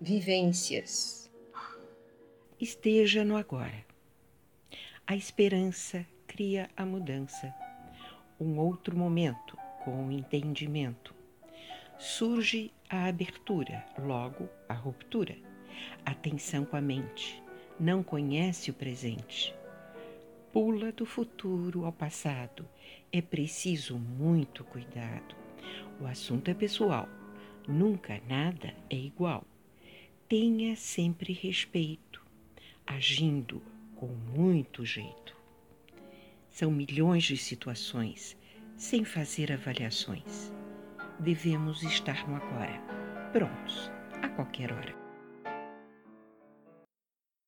vivências. Esteja no agora. A esperança cria a mudança. Um outro momento com o entendimento. Surge a abertura, logo a ruptura. Atenção com a mente, não conhece o presente. Pula do futuro ao passado. É preciso muito cuidado. O assunto é pessoal, nunca nada é igual. Tenha sempre respeito, agindo com muito jeito. São milhões de situações, sem fazer avaliações. Devemos estar no agora, prontos a qualquer hora.